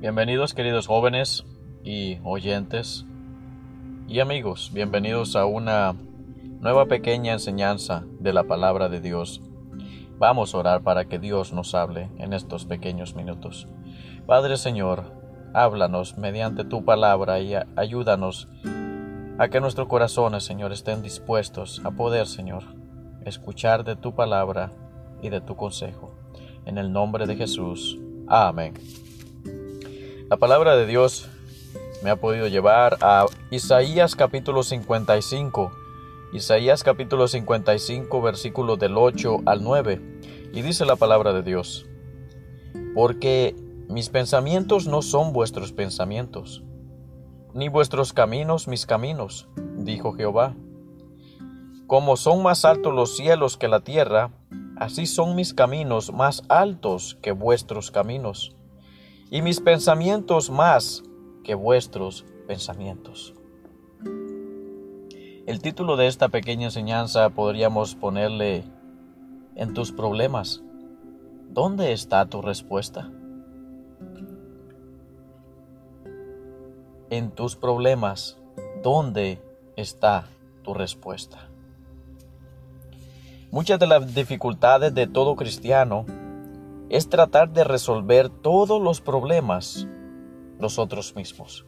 Bienvenidos queridos jóvenes y oyentes y amigos, bienvenidos a una nueva pequeña enseñanza de la palabra de Dios. Vamos a orar para que Dios nos hable en estos pequeños minutos. Padre Señor, háblanos mediante tu palabra y ayúdanos a que nuestros corazones, Señor, estén dispuestos a poder, Señor, escuchar de tu palabra y de tu consejo. En el nombre de Jesús. Amén. La palabra de Dios me ha podido llevar a Isaías capítulo 55. Isaías capítulo 55 versículos del 8 al 9. Y dice la palabra de Dios. Porque mis pensamientos no son vuestros pensamientos, ni vuestros caminos mis caminos, dijo Jehová. Como son más altos los cielos que la tierra, así son mis caminos más altos que vuestros caminos y mis pensamientos más que vuestros pensamientos. El título de esta pequeña enseñanza podríamos ponerle En tus problemas. ¿Dónde está tu respuesta? En tus problemas, ¿dónde está tu respuesta? Muchas de las dificultades de todo cristiano es tratar de resolver todos los problemas nosotros mismos.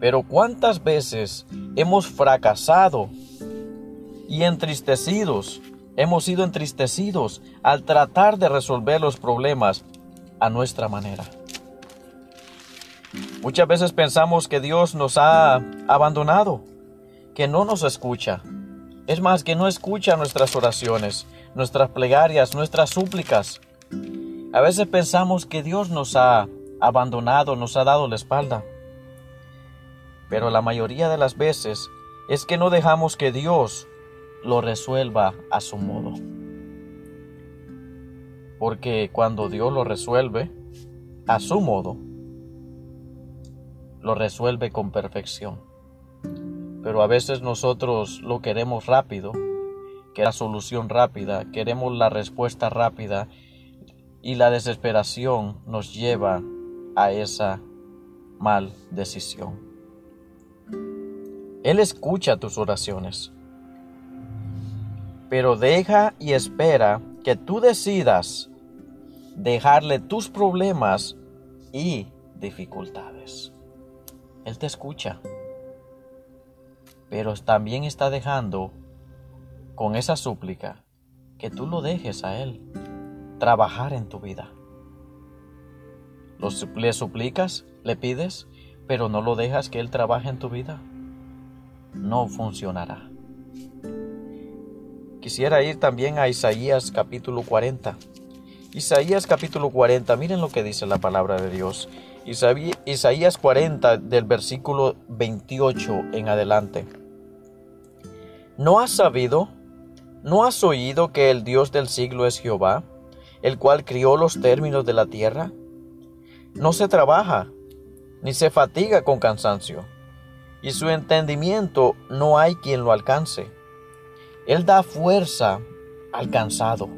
Pero ¿cuántas veces hemos fracasado y entristecidos, hemos sido entristecidos al tratar de resolver los problemas a nuestra manera? Muchas veces pensamos que Dios nos ha abandonado, que no nos escucha. Es más, que no escucha nuestras oraciones, nuestras plegarias, nuestras súplicas. A veces pensamos que Dios nos ha abandonado, nos ha dado la espalda. Pero la mayoría de las veces es que no dejamos que Dios lo resuelva a su modo. Porque cuando Dios lo resuelve a su modo, lo resuelve con perfección. Pero a veces nosotros lo queremos rápido que la solución rápida, queremos la respuesta rápida y la desesperación nos lleva a esa mal decisión. Él escucha tus oraciones, pero deja y espera que tú decidas dejarle tus problemas y dificultades. Él te escucha, pero también está dejando con esa súplica que tú lo dejes a Él trabajar en tu vida. le suplicas, le pides, pero no lo dejas que Él trabaje en tu vida. No funcionará. Quisiera ir también a Isaías capítulo 40. Isaías capítulo 40, miren lo que dice la palabra de Dios. Isaías 40 del versículo 28 en adelante. ¿No has sabido? ¿No has oído que el Dios del siglo es Jehová, el cual crió los términos de la tierra? No se trabaja, ni se fatiga con cansancio, y su entendimiento no hay quien lo alcance. Él da fuerza al cansado,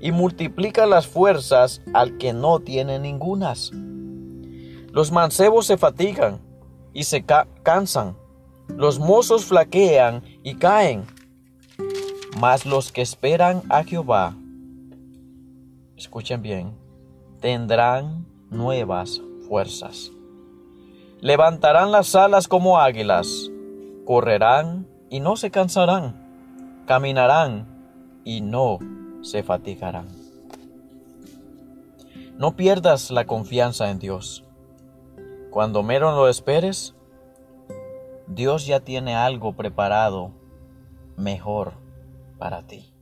y multiplica las fuerzas al que no tiene ningunas. Los mancebos se fatigan y se cansan, los mozos flaquean y caen mas los que esperan a Jehová, escuchen bien, tendrán nuevas fuerzas. Levantarán las alas como águilas, correrán y no se cansarán, caminarán y no se fatigarán. No pierdas la confianza en Dios. Cuando menos lo esperes, Dios ya tiene algo preparado mejor para ti.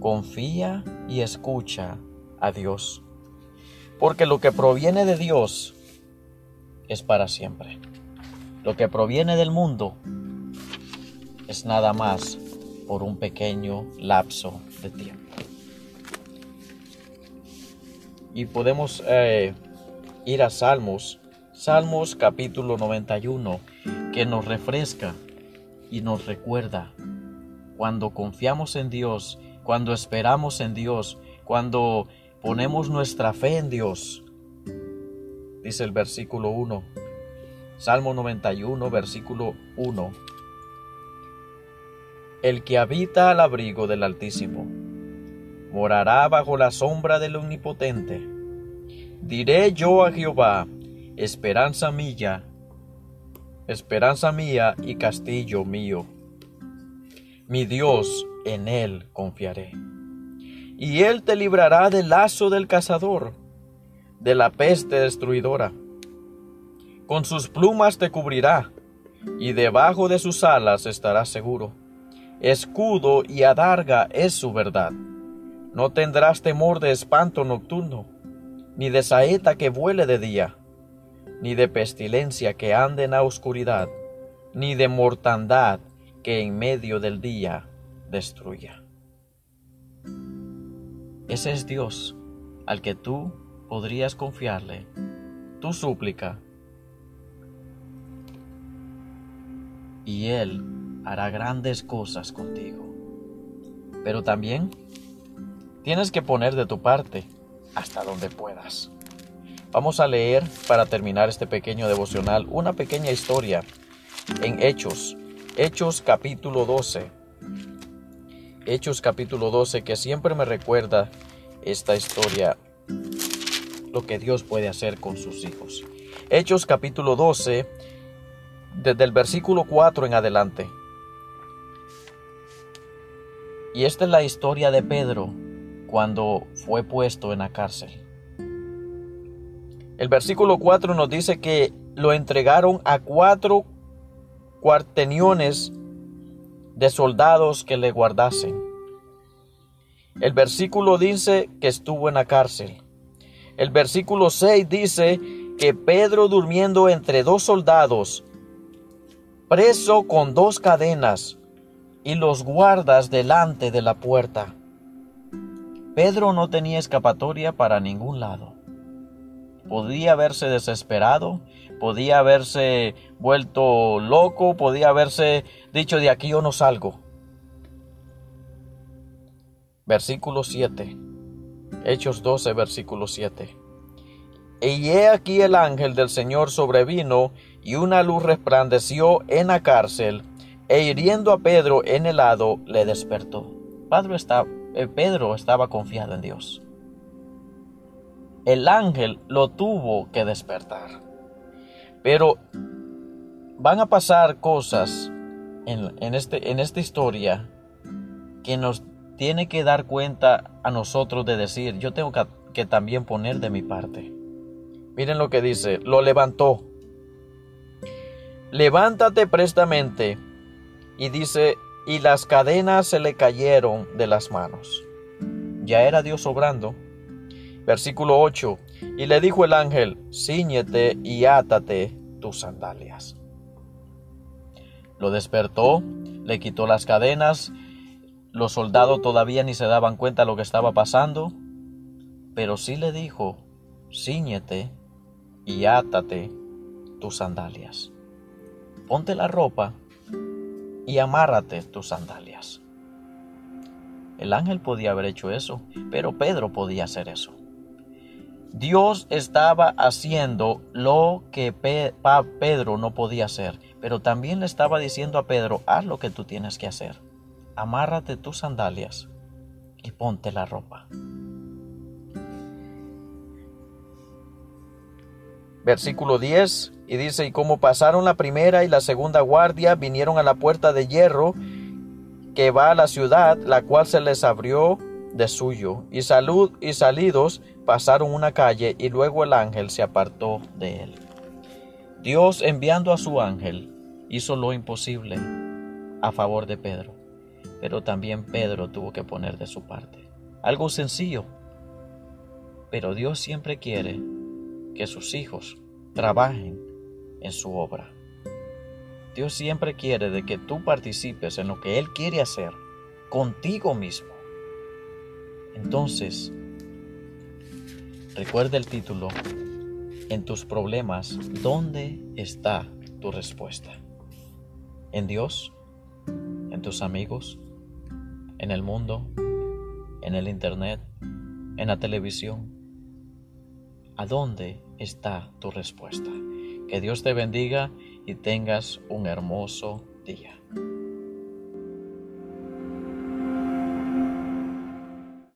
Confía y escucha a Dios, porque lo que proviene de Dios es para siempre. Lo que proviene del mundo es nada más por un pequeño lapso de tiempo. Y podemos eh, ir a Salmos, Salmos capítulo 91, que nos refresca y nos recuerda cuando confiamos en Dios, cuando esperamos en Dios, cuando ponemos nuestra fe en Dios. Dice el versículo 1, Salmo 91, versículo 1. El que habita al abrigo del Altísimo, morará bajo la sombra del Omnipotente. Diré yo a Jehová, esperanza mía, esperanza mía y castillo mío. Mi Dios, en él confiaré. Y él te librará del lazo del cazador, de la peste destruidora. Con sus plumas te cubrirá, y debajo de sus alas estarás seguro escudo y adarga es su verdad. No tendrás temor de espanto nocturno, ni de saeta que vuele de día, ni de pestilencia que ande en la oscuridad, ni de mortandad que en medio del día destruya. Ese es Dios al que tú podrías confiarle tu súplica y Él hará grandes cosas contigo. Pero también tienes que poner de tu parte hasta donde puedas. Vamos a leer para terminar este pequeño devocional una pequeña historia en Hechos, Hechos capítulo 12. Hechos capítulo 12 que siempre me recuerda esta historia, lo que Dios puede hacer con sus hijos. Hechos capítulo 12, desde el versículo 4 en adelante. Y esta es la historia de Pedro cuando fue puesto en la cárcel. El versículo 4 nos dice que lo entregaron a cuatro cuarteniones de soldados que le guardasen. El versículo dice que estuvo en la cárcel. El versículo 6 dice que Pedro durmiendo entre dos soldados, preso con dos cadenas, y los guardas delante de la puerta. Pedro no tenía escapatoria para ningún lado. Podía haberse desesperado, podía haberse vuelto loco, podía haberse dicho de aquí yo no salgo. Versículo 7. Hechos 12, versículo 7. Y he aquí el ángel del Señor sobrevino, y una luz resplandeció en la cárcel, e hiriendo a Pedro en el lado, le despertó. Eh, Pedro estaba confiado en Dios. El ángel lo tuvo que despertar. Pero van a pasar cosas en, este, en esta historia que nos tiene que dar cuenta a nosotros de decir, yo tengo que, que también poner de mi parte. Miren lo que dice, lo levantó. Levántate prestamente y dice, y las cadenas se le cayeron de las manos. Ya era Dios obrando. Versículo 8. Y le dijo el ángel, ciñete y átate tus sandalias. Lo despertó, le quitó las cadenas. Los soldados todavía ni se daban cuenta de lo que estaba pasando, pero sí le dijo, ciñete y átate tus sandalias. Ponte la ropa y amárrate tus sandalias. El ángel podía haber hecho eso, pero Pedro podía hacer eso. Dios estaba haciendo lo que Pedro no podía hacer, pero también le estaba diciendo a Pedro, haz lo que tú tienes que hacer. Amárrate tus sandalias y ponte la ropa. Versículo 10 y dice, y como pasaron la primera y la segunda guardia, vinieron a la puerta de hierro que va a la ciudad, la cual se les abrió de suyo, y salud y salidos pasaron una calle, y luego el ángel se apartó de él. Dios enviando a su ángel hizo lo imposible a favor de Pedro, pero también Pedro tuvo que poner de su parte. Algo sencillo, pero Dios siempre quiere que sus hijos trabajen en su obra. Dios siempre quiere de que tú participes en lo que Él quiere hacer contigo mismo. Entonces, recuerda el título, en tus problemas, ¿dónde está tu respuesta? ¿En Dios? ¿En tus amigos? ¿En el mundo? ¿En el Internet? en la televisión? ¿A dónde está tu respuesta? Que Dios te bendiga y tengas un hermoso día.